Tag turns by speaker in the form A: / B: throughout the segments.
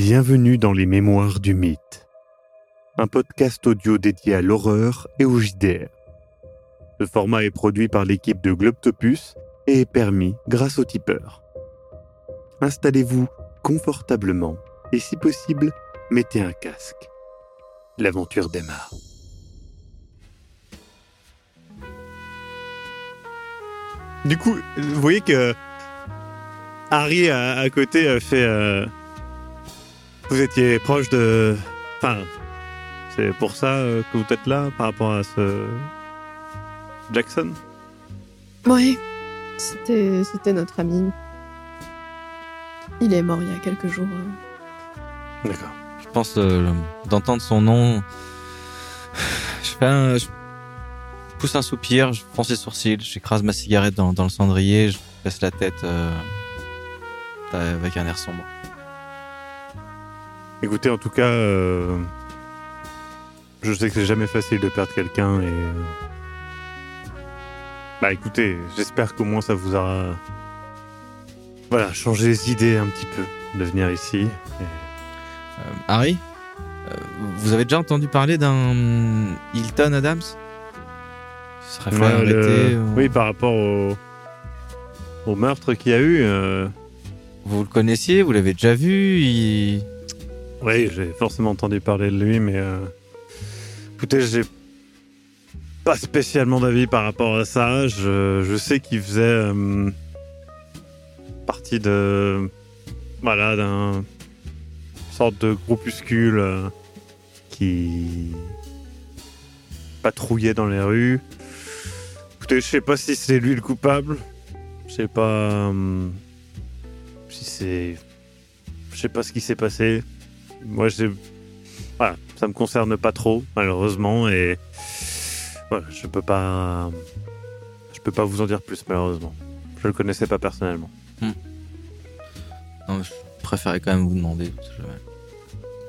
A: Bienvenue dans les Mémoires du Mythe, un podcast audio dédié à l'horreur et au JDR. Le format est produit par l'équipe de Globtopus et est permis grâce au tipeur. Installez-vous confortablement et si possible, mettez un casque. L'aventure démarre. Du coup, vous voyez que Harry à, à côté fait. euh, vous étiez proche de. Enfin, c'est pour ça euh, que vous êtes là par rapport à ce Jackson?
B: Oui, c'était, c'était notre ami. Il est mort il y a quelques jours. euh.
A: D'accord.
C: Je pense euh, d'entendre son nom. Je fais un. Je pousse un soupir, je fronce les sourcils, j'écrase ma cigarette dans, dans le cendrier, je baisse la tête euh, avec un air sombre.
A: Écoutez, en tout cas, euh, je sais que c'est jamais facile de perdre quelqu'un et. euh, Bah écoutez, j'espère qu'au moins ça vous aura. Voilà, changé les idées un petit peu de venir ici. Et-
C: Euh, Harry, euh, vous avez déjà entendu parler d'un Hilton Adams? Qui serait
A: Ouais,
C: ou-
A: Oui, par rapport au, au meurtre qu'il y a eu.
C: Vous le connaissiez Vous l'avez déjà vu Il-
A: Oui, j'ai forcément entendu parler de lui, mais euh, écoutez, j'ai pas spécialement d'avis par rapport à ça. Je, sais qu'il faisait euh, partie de voilà d'un sorte de groupuscule euh, qui patrouillait dans les rues. Écoutez, je sais pas si c'est lui le coupable. Je sais pas si c'est je sais pas ce qui s'est passé. Moi, j'ai. Voilà, ça me concerne pas trop, malheureusement, et. Voilà, je peux pas. Je peux pas vous en dire plus, malheureusement. Je le connaissais pas personnellement.
C: Non, je préférais quand même vous demander.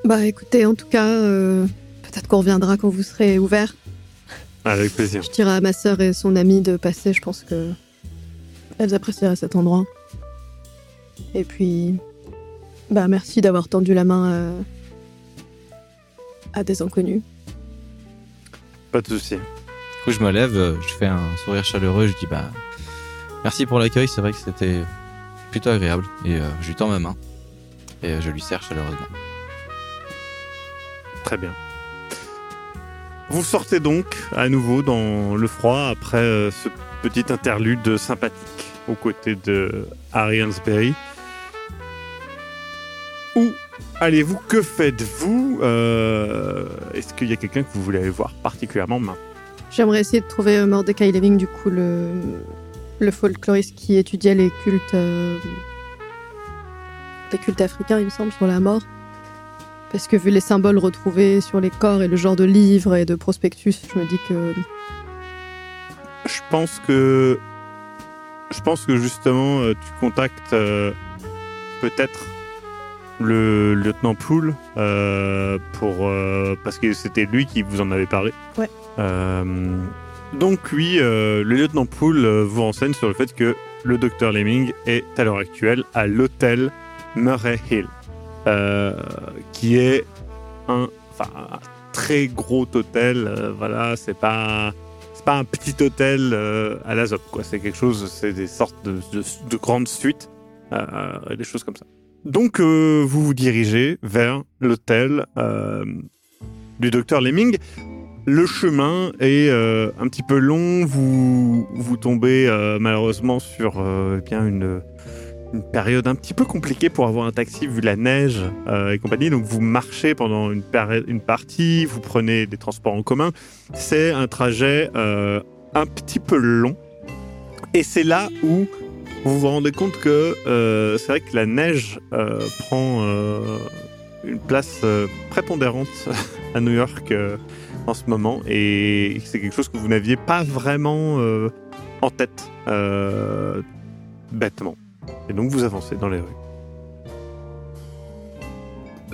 B: Bah écoutez, en tout cas, euh, peut-être qu'on reviendra quand vous serez ouvert.
A: Avec plaisir.
B: Je dirai à ma sœur et son amie de passer, je pense que elles apprécieraient cet endroit. Et puis, bah merci d'avoir tendu la main euh, à des inconnus.
A: Pas de souci.
C: Du coup, je me lève, euh, je fais un sourire chaleureux, je dis bah merci pour l'accueil, c'est vrai que c'était plutôt agréable et euh, je lui tends ma main et je lui serre chaleureusement.
A: Très bien. Vous sortez donc à nouveau dans le froid après euh, ce petit interlude sympathique aux côtés de Harry Hansberry. Allez-vous Que faites-vous Euh, Est-ce qu'il y a quelqu'un que vous voulez aller voir particulièrement maintenant?
B: J'aimerais essayer de trouver euh, Mordecai Leving, du coup, le, le folkloriste qui étudiait les cultes, euh, les cultes africains, il me semble, sur la mort. Parce que vu les symboles retrouvés sur les corps et le genre de livres et de prospectus, je me dis que
A: Je pense que. Je pense que justement, euh, tu contactes euh, peut-être le lieutenant Poole euh, pour euh, parce que c'était lui qui vous en avait parlé.
B: Ouais.
A: Euh, donc oui, le lieutenant Poole vous renseigne sur le fait que le docteur Lemming est à l'heure actuelle à l'hôtel Murray Hill, qui est un, très gros hôtel. voilà, c'est pas c'est pas un petit hôtel à la ZOP, quoi. C'est quelque chose, c'est des sortes de, de, de grandes suites, des choses comme ça. Donc, euh, vous vous dirigez vers l'hôtel euh, du docteur Lemming. Le chemin est euh, un petit peu long. Vous, vous tombez malheureusement sur eh bien une, période un petit peu compliquée pour avoir un taxi vu la neige et compagnie. Donc vous marchez pendant une, une partie, vous prenez des transports en commun. C'est un trajet un petit peu long. Et c'est là où vous vous rendez compte que euh, c'est vrai que la neige euh, prend euh, une place euh, prépondérante à New York euh, en ce moment. Et c'est quelque chose que vous n'aviez pas vraiment euh, en tête, euh, bêtement. Et donc vous avancez dans les rues.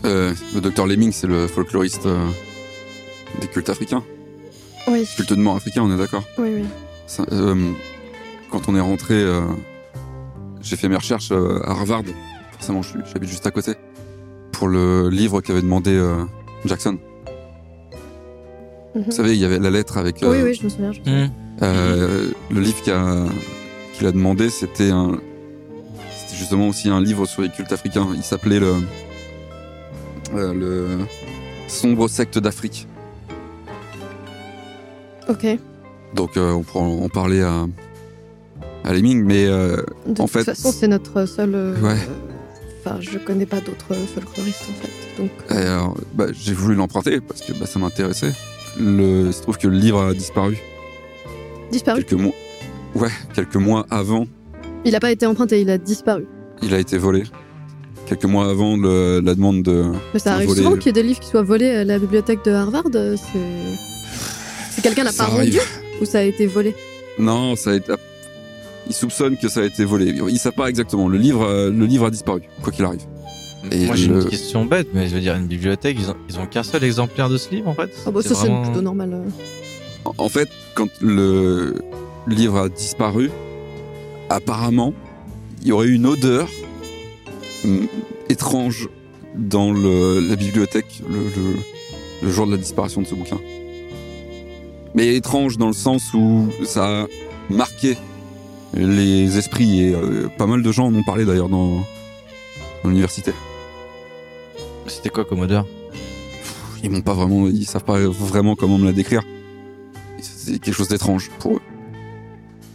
D: Euh, le docteur Lemming, c'est le folkloriste euh, des cultes africains.
B: oui,
D: Culte de mort africain, on est d'accord
B: oui, oui.
D: Ça, euh, Quand on est rentré, euh, j'ai fait mes recherches euh, à Harvard. Forcément, j'habite juste à côté. pour le livre qu'avait demandé euh, Jackson.
B: Mhm.
D: Vous savez, il y avait la lettre avec euh,
B: Oui, oui, je me souviens. je me souviens.
D: Euh, le livre qu'il a, demandé, c'était un, c'était justement aussi un livre sur les cultes africains. Il s'appelait le, euh, le sombre secte d'Afrique.
B: Ok.
D: Donc euh, on pourra en parler à, à Lemming, mais euh,
B: De
D: En
B: toute
D: fait,
B: façon, c'est notre seul. euh,
D: Ouais.
B: Enfin, je connais pas d'autres folkloristes en fait. Donc,
D: euh, alors, bah, j'ai voulu l'emprunter parce que bah, ça m'intéressait. Le, il se trouve que le livre a disparu
B: disparu?
D: quelques mois. Ouais, quelques mois avant,
B: Il a pas été emprunté, il a disparu.
D: il a été volé. Quelques mois avant le- la demande de.
B: Mais ça arrive souvent qu'il y ait des livres qui soient volés à la bibliothèque de Harvard. C'est. Si quelqu'un l'a pas rendu ou ça a été volé?
D: Non, ça a été. Ils soupçonnent que ça a été volé. Ils savent pas exactement. Le livre, euh, le livre a disparu, quoi qu'il arrive. Et
C: Moi, j'ai
D: le-
C: une question bête, mais je veux dire, une bibliothèque, ils ont, ils ont qu'un seul exemplaire de ce livre, en fait.
B: Ah bah, ça, c'est
C: vraiment-
B: plutôt normal. euh.
D: En- En fait, quand le livre a disparu, apparemment, il y aurait eu une odeur hum, étrange dans le- la bibliothèque le, le- le jour de la disparition de ce bouquin. Mais étrange dans le sens où ça a marqué les esprits et euh, pas mal de gens en ont parlé d'ailleurs dans, dans l'université.
C: C'était quoi comme odeur?
D: Ils m'ont pas vraiment, ils savent pas vraiment comment me la décrire. C'est quelque chose d'étrange pour eux.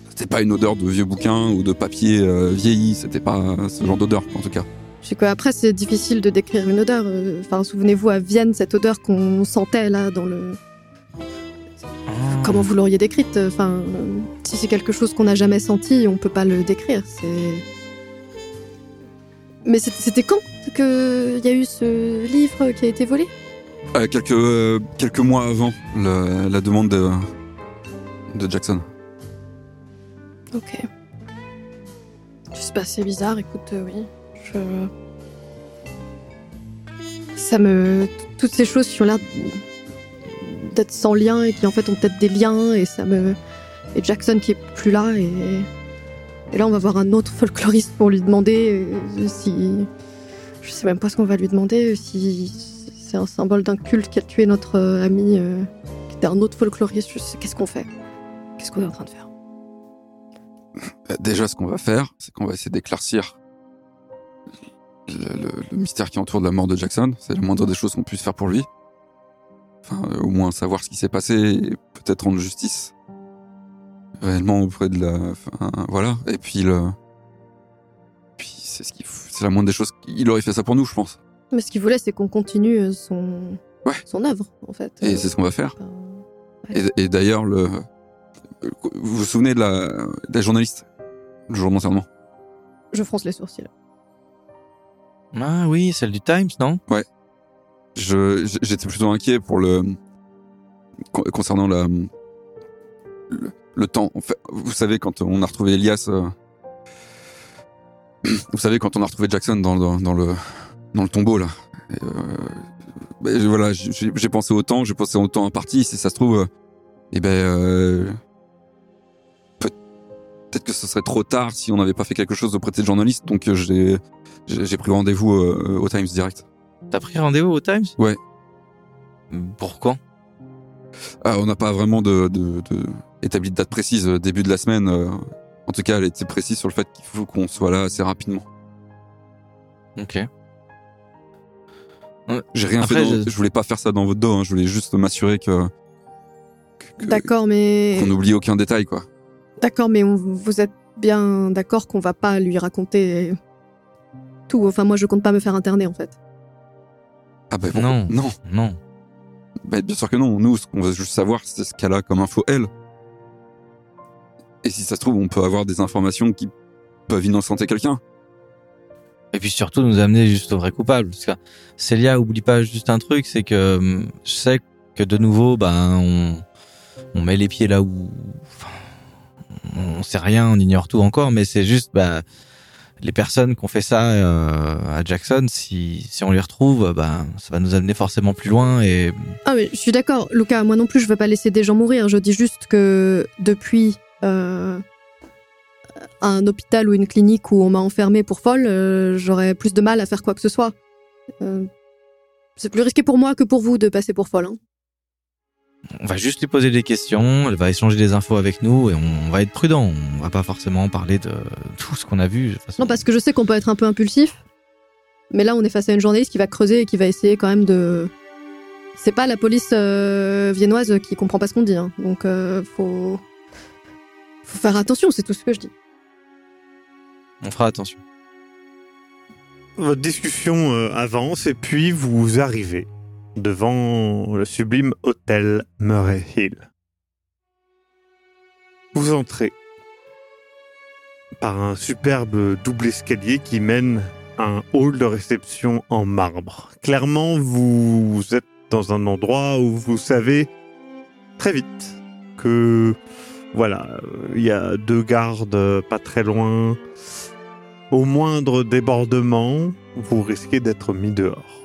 D: C'était pas une odeur de vieux bouquin ou de papier euh, vieilli, c'était pas ce genre d'odeur en tout cas.
B: Je sais quoi, après, c'est difficile de décrire une odeur. euh, Enfin, souvenez-vous à Vienne, cette odeur qu'on sentait là dans le. Comment vous l'auriez décrite Enfin, euh, si c'est quelque chose qu'on n'a jamais senti, on peut pas le décrire. C'est. Mais c'était quand qu'il y a eu ce livre qui a été volé?
D: Euh, quelques euh, quelques mois avant le- la demande de, de Jackson.
B: Ok. Je sais pas, c'est bizarre, écoute, euh, oui. Je. Ça me. Toutes ces choses qui ont l'air d'être sans lien et qui en fait ont peut-être des liens et ça me. Et Jackson qui est plus là et. Et là, on va voir un autre folkloriste pour lui demander euh, si. Je sais même pas ce qu'on va lui demander, si c'est un symbole d'un culte qui a tué notre euh, ami euh, qui était un autre folkloriste. Qu'est-ce qu'on fait? Qu'est-ce qu'on est en train de faire?
D: Euh, Déjà, ce qu'on va faire, c'est qu'on va essayer d'éclaircir le mystère qui entoure de la mort de Jackson. C'est la moindre des choses qu'on puisse faire pour lui. Enfin, euh, au moins savoir ce qui s'est passé et peut-être rendre justice réellement auprès de la. Enfin, voilà. Et puis le. Puis c'est ce qu'il faut- c'est la moindre des choses. Il aurait fait ça pour nous, je pense.
B: Mais ce qu'il voulait, c'est qu'on continue euh, son,
D: Ouais.
B: son œuvre, en fait.
D: Et
B: Euh,
D: c'est ce qu'on va faire.
B: ben,
D: Et, et d'ailleurs, le. Vous vous souvenez de la, de la journaliste le jour de
B: Je fronce les sourcils.
C: Ah oui, celle du Times, non?
D: Je j'étais plutôt inquiet pour le con- concernant le, le temps. En vous savez quand on a retrouvé Elias, euh, vous savez quand on a retrouvé Jackson dans, dans, le dans le tombeau là. Et, euh, ben, voilà, j'ai pensé au temps, j'ai pensé au temps imparti. Si ça se trouve, eh ben euh, peut- peut-être que ce serait trop tard si on n'avait pas fait quelque chose auprès de cette journaliste. Donc j'ai pris rendez-vous au Times direct.
C: T'as pris rendez-vous au Times?
D: Ouais.
C: Pourquoi?
D: Ah, on n'a pas vraiment de, de, de établi de date précise. euh, Début de la semaine, euh, en tout cas, elle était précise sur le fait qu'il faut qu'on soit là assez rapidement.
C: Ok.
D: J'ai rien
C: Après,
D: fait. dans-
C: je-
D: je... voulais pas faire ça dans votre dos. hein, Je voulais juste m'assurer que que-
B: D'accord, mais.
D: qu'on n'oublie aucun détail, quoi.
B: D'accord, mais on- vous êtes bien d'accord qu'on va pas lui raconter tout. Enfin, moi, je compte pas me faire interner, en fait.
D: Ah ben bon,
C: Non.
D: non.
C: Non.
D: Ben, bien sûr que non. Nous, ce qu'on veut juste savoir, c'est ce qu'elle a comme info elle. Et si ça se trouve, on peut avoir des informations qui peuvent innocenter quelqu'un.
C: Et puis surtout nous amener juste au vrai coupable. Parce que Célia, oublie pas juste un truc, c'est que hum, je sais que de nouveau, ben, on, on met les pieds là où, on sait rien, on ignore tout encore, mais c'est juste, bah, les personnes qui ont fait ça euh, à Jackson, si, si on les retrouve, ben, ça va nous amener forcément plus loin et
B: Ah, mais je suis d'accord, Lucas. Moi non plus, je veux pas laisser des gens mourir. Je dis juste que depuis euh, un hôpital ou une clinique où on m'a enfermée pour folle, euh, j'aurais plus de mal à faire quoi que ce soit. Euh, c'est plus risqué pour moi que pour vous de passer pour folle. hein.
C: On va juste lui poser des questions, elle va échanger des infos avec nous et on va être prudent. On va pas forcément parler de tout ce qu'on a vu. de toute façon.
B: Non, parce que je sais qu'on peut être un peu impulsif. Mais là, on est face à une journaliste qui va creuser et qui va essayer quand même de. C'est pas la police euh, viennoise qui comprend pas ce qu'on dit. hein. Donc, euh, faut. Faut faire attention, c'est tout ce que je dis.
C: On fera attention.
A: Votre discussion euh, avance et puis vous arrivez devant le sublime hôtel Murray Hill. Vous entrez par un superbe double escalier qui mène à un hall de réception en marbre. Clairement, vous êtes dans un endroit où vous savez très vite que voilà, il y a deux gardes pas très loin. Au moindre débordement, vous risquez d'être mis dehors.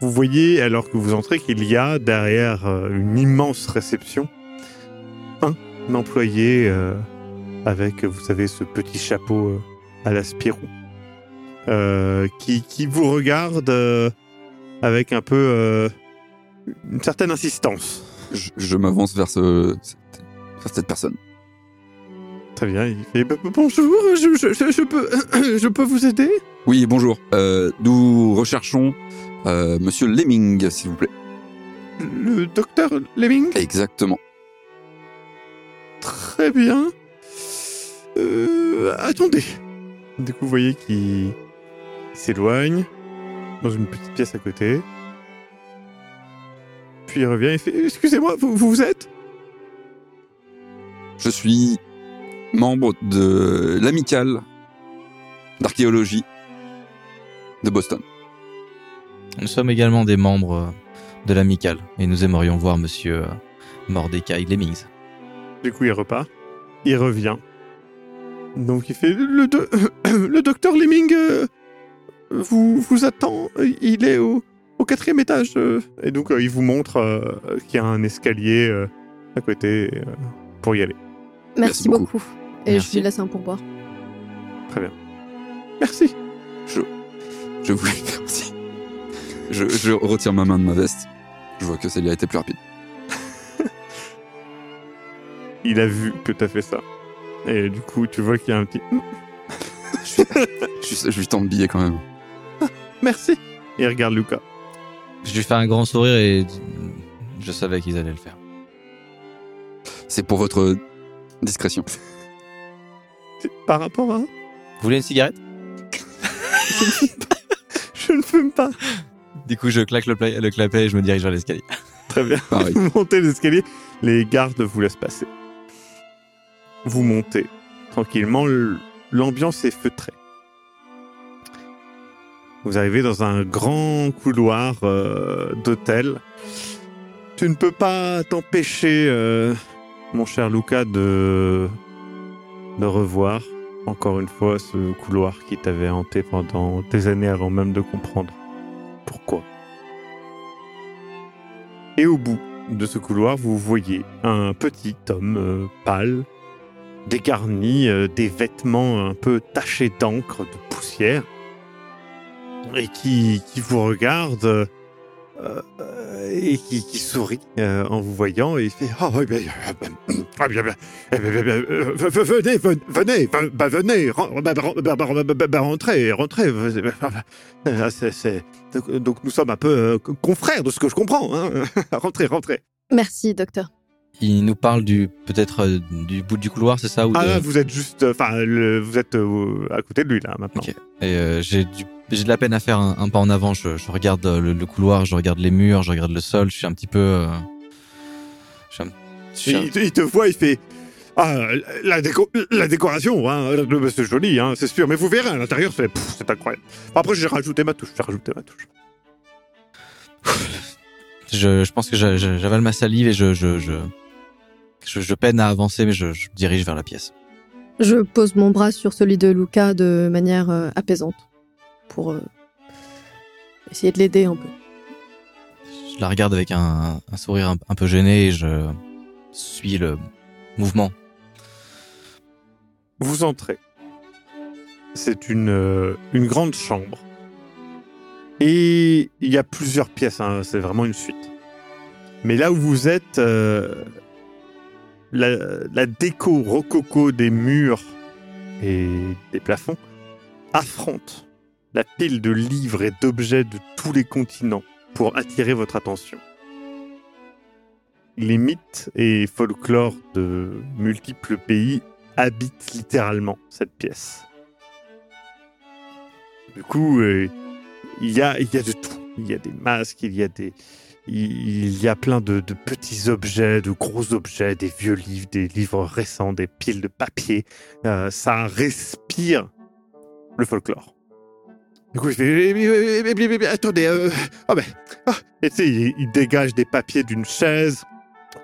A: Vous voyez, alors que vous entrez, qu'il y a derrière euh, une immense réception un employé euh, avec, vous savez, ce petit chapeau euh, à la Spirou, euh, qui, qui vous regarde avec un peu une certaine insistance.
D: Je, je m'avance vers, ce, vers cette personne.
A: Très bien, il fait "B- b- bonjour, je, je- je- je peux, je peux vous aider?
D: Oui, bonjour. Euh, nous recherchons euh, Monsieur Lemming, s'il vous plaît.
A: Le docteur Lemming?
D: Exactement.
A: Très bien. Euh, attendez. Du coup, vous voyez qu'il s'éloigne dans une petite pièce à côté. Puis il revient et fait Excusez-moi, vous, vous êtes?
D: Je suis membre de l'amicale d'archéologie de Boston.
C: Nous sommes également des membres euh, de l'amicale et nous aimerions voir monsieur euh, Mordecai Lemmings.
A: Du coup, il repart. Il revient. Donc il fait Le, do- le docteur Lemming euh, vous, vous attend. Il est au, au quatrième étage. euh. Et donc euh, il vous montre euh, qu'il y a un escalier euh, à côté euh, pour y aller.
B: Merci,
D: Merci beaucoup.
B: beaucoup. Et
C: Merci.
B: je lui laisse un pourboire.
A: Merci.
D: Je vous remercie. Je, je retire ma main de ma veste. Je vois que Célia était plus rapide.
A: Il a vu que t'as fait ça. Et du coup, tu vois qu'il y a un petit
D: Je, je lui tends le billet quand même.
A: merci. Et il regarde Lucas.
C: Je lui fais un grand sourire et je savais qu'ils allaient le faire.
D: C'est pour votre discrétion.
A: Par rapport à
C: Vous voulez une cigarette?
A: Je ne fume pas.
C: Du coup, je claque le, pla- le clapet et je me dirige vers l'escalier.
A: Très bien.
D: Pareil.
A: Vous montez les escaliers, les gardes vous laissent passer. Vous montez tranquillement, l'ambiance est feutrée. Vous arrivez dans un grand couloir euh, d'hôtel. Tu ne peux pas t'empêcher, euh, mon cher Luca, de, de revoir encore une fois ce couloir qui t'avait hanté pendant des années avant même de comprendre pourquoi. Et au bout de ce couloir, vous voyez un petit homme euh, pâle, dégarni, euh, des vêtements un peu tachés d'encre, de poussière, et qui, qui vous regarde euh, et qui, sourit euh, en vous voyant et il fait Ah euh, ah, eh euh, v- venez, ven- venez, bah, venez, ren- bah, bah, bah, bah, bah, bah, rentrez, rentrez. Ah, donc, nous sommes un peu euh, confrères de ce que je comprends. Hein. rentrez, rentrez.
B: Merci, docteur.
C: Il nous parle du peut-être euh, du bout du couloir, c'est ça ou
A: Ah
C: de-
A: là, vous êtes juste, enfin, le- vous êtes euh, à côté de lui là maintenant.
C: Ok. Et euh, j'ai du- j'ai de la peine à faire un, un pas en avant. Je, je regarde euh, le, le couloir, je regarde les murs, je regarde le sol. Je suis un petit peu. euh, je suis un- je suis un-
A: Il, il te voit, il fait. Ah, la, déco- la décoration, hein, le- c'est joli, hein, c'est sûr. Mais vous verrez à l'intérieur, c'est pff, c'est incroyable. Après, j'ai rajouté ma touche. J'ai rajouté ma touche.
C: je, je pense que j'a- j'a- j'avale ma salive et je je, je, je, je peine à avancer, mais je, je dirige vers la pièce.
B: Je pose mon bras sur celui de Luca de manière euh, apaisante pour euh, essayer de l'aider un peu.
C: Je la regarde avec un, un sourire un, un peu gêné et je suis le mouvement.
A: Vous entrez. C'est une, euh, une grande chambre Et il y a plusieurs pièces, hein, c'est vraiment une suite. Mais là où vous êtes, euh, la, déco rococo des murs et des plafonds affronte la pile de livres et d'objets de tous les continents pour attirer votre attention. Les mythes et folklore de multiples pays habitent littéralement cette pièce. Du coup, euh, il y a de tout. Il y a des masques, il y a des, il y a plein de, petits objets, de gros objets, des vieux livres, des livres récents, des piles de papier. Euh, ça respire le folklore. Du coup, je fais, attendez, oh ben, ah. et tu sais, il dégage des papiers d'une chaise,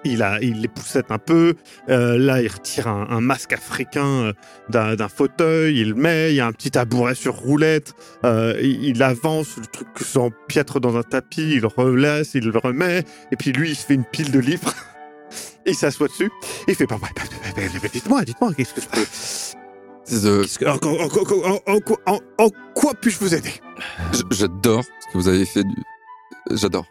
A: il, a, il les poussette un peu, euh, là, il retire un, un masque africain euh, d'un fauteuil, il le met, il y a un petit tabouret sur roulette, euh, il, il avance, le truc s'empiètre dans un tapis, il le relaisse, il le remet, et puis lui, il se fait une pile de livres, il s'assoit dessus, et il fait, bah, ouais, bah, bah, bah, bah, dites-moi, dites-moi, qu'est-ce que je peux... Que- en, en- en- en- en quoi- puis-je vous aider?
D: J'adore ce que vous avez fait. Du... J'adore.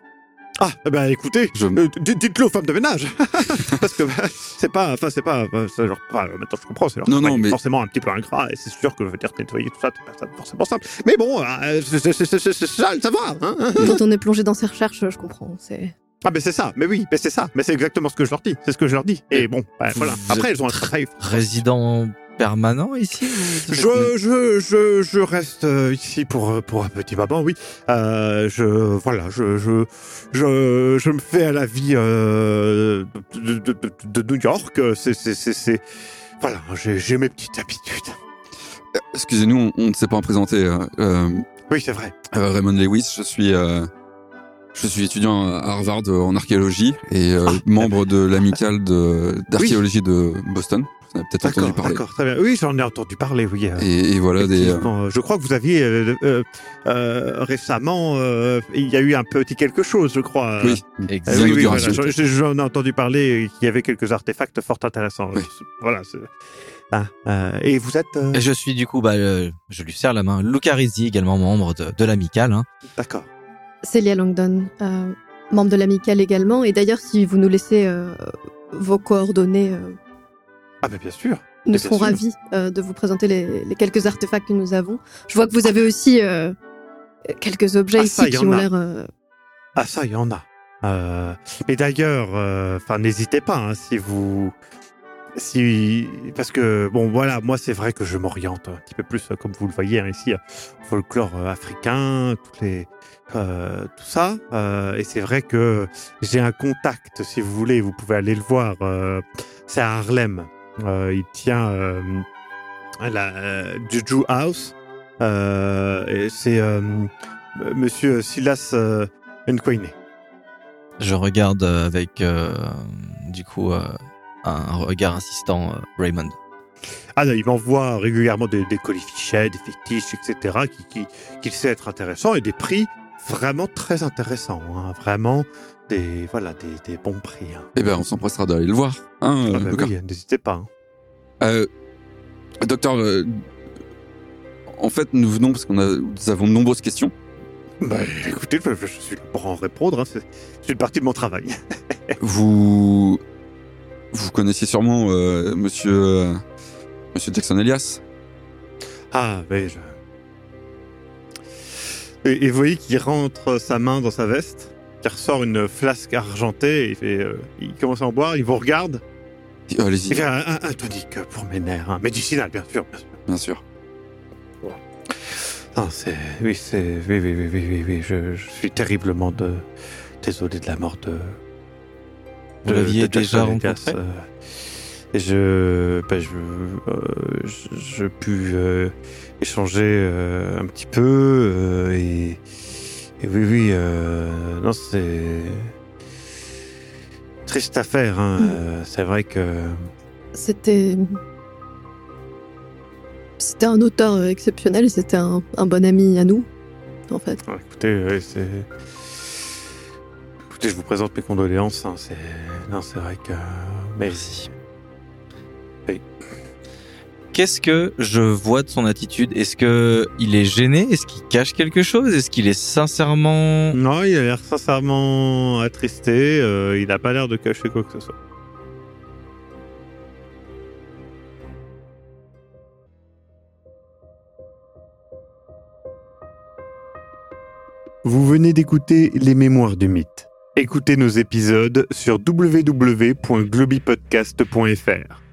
A: Ah, ben écoutez,
D: Je...
A: euh, dites- dites-le aux femmes de ménage, parce que bah, c'est pas, enfin c'est pas, genre, enfin, maintenant je comprends, c'est leur
D: Non,
A: travail
D: non,
A: est
D: mais-
A: forcément un petit peu ingrat, et c'est sûr que je veux dire nettoyer tout ça, c'est pas forcément simple. Mais bon, euh, c'est c'est- c'est- c'est- c'est ça le savoir. Hein
B: Quand on est plongé dans ces recherches, je comprends. C'est
A: ah ben c'est ça, mais oui, mais c'est ça, mais c'est exactement ce que je leur dis, c'est ce que je leur dis. Et bon, bah, voilà. Après, elles ont un très
C: Résident permanent ici
A: Je, je, je, je reste euh, ici pour, euh, pour un petit moment, oui. Euh, je, voilà, je, je, je, je me fais à la vie euh, de, de, de, de New York. C'est, c'est, c'est, c'est- voilà, j'ai, j'ai mes petites habitudes.
D: Excusez-nous, on, ne s'est pas présenté. Euh,
A: Oui, c'est vrai.
D: euh, Raymond Lewis, je suis, euh, je suis étudiant à Harvard en archéologie et euh,
A: Ah.
D: membre de l'amicale de- d'archéologie de Boston. Peut-être entendu parler.
A: d'accord, très bien. Oui, j'en ai entendu parler, oui. euh,
D: Et, et voilà des. euh.
A: Je crois que vous aviez euh, euh, euh, récemment, euh, il y a eu un petit quelque chose, je crois.
D: oui.
A: Euh,
C: Exact.
A: oui, oui, voilà, j'en- j'en ai entendu parler qu'il y avait quelques artefacts fort intéressants.
D: Oui.
A: Voilà. c'est- Ah, euh, et vous êtes euh,
C: Et je suis du coup, bah, euh, je lui serre la main. Luca Rizzi, également membre de, de l'amicale. Hein.
A: d'accord.
B: Célia Langdon, euh, membre de l'amicale également. Et d'ailleurs, si vous nous laissez euh, vos coordonnées, euh,
A: Ah bien sûr.
B: nous serons
A: sûr.
B: ravis euh, de vous présenter les, les quelques artefacts que nous avons. Je vois que vous avez aussi euh, quelques objets
A: Ah,
B: ici qui ont l'air. euh,
A: Ah ça, il y en a. Et d'ailleurs, enfin, n'hésitez pas hein, si vous, si, parce que bon, voilà, moi c'est vrai que je m'oriente un petit peu plus, comme vous le voyez hein, ici, folklore africain, toutes les, euh, tout ça. euh, et c'est vrai que j'ai un contact, si vous voulez, vous pouvez aller le voir. euh, c'est à Harlem. Euh, il tient euh, la euh, Juju House. Et c'est Monsieur Silas Nkwene.
C: Je regarde avec, du coup, un regard insistant Raymond.
A: Ah, non, il m'envoie régulièrement des, des colifichets, des fétiches, etc., qui, qui, sait être intéressants et des prix vraiment très intéressants. hein, Vraiment des, voilà, des, des bons prix. hein.
D: Eh ben, on s'empressera d'aller le voir. Hein,
A: Ah,
D: euh,
A: bah oui, n'hésitez pas. hein.
D: Euh, docteur, euh, en fait, nous venons parce qu'on a, nous avons de nombreuses questions.
A: Bah, écoutez, je, suis là pour en répondre. hein, C'est c'est une partie de mon travail.
D: Vous, vous connaissez sûrement euh, Monsieur, euh, Monsieur Jackson Elias.
A: Ah, mais je... Et, et vous voyez qu'il rentre sa main dans sa veste, qui ressort une flasque argentée, et il, fait, euh, il commence à en boire, il vous regarde,
D: Euh, Allez-y,
A: il fait un, un- un tonique pour mes nerfs, hein, médicinal, bien sûr, bien sûr.
D: bien sûr.
A: Ah, c'est... Oui, c'est... Oui, oui, oui, oui, oui, oui, je, je suis terriblement de... désolé de la mort de...
C: Vous l'aviez déjà rencontré
A: euh, Et je... Ben, je, euh, je... je pu euh, échanger euh, un petit peu, euh, et... Et oui, oui, euh, non, c'est... Triste affaire, hein.
B: Mm.
A: euh, c'est vrai que...
B: C'était. C'était un auteur exceptionnel, c'était un, un bon ami à nous, en fait.
A: Écoutez, c'est... Écoutez, je vous présente mes condoléances. hein, c'est... Non, c'est vrai que... Merci.
C: Qu'est-ce que je vois de son attitude? Est-ce que il est gêné? Est-ce qu'il cache quelque chose? Est-ce qu'il est sincèrement
A: Non, il a l'air sincèrement attristé. euh, il n'a pas l'air de cacher quoi que ce soit. Vous venez d'écouter Les Mémoires du Mythe. Écoutez nos épisodes sur www.globipodcast.fr.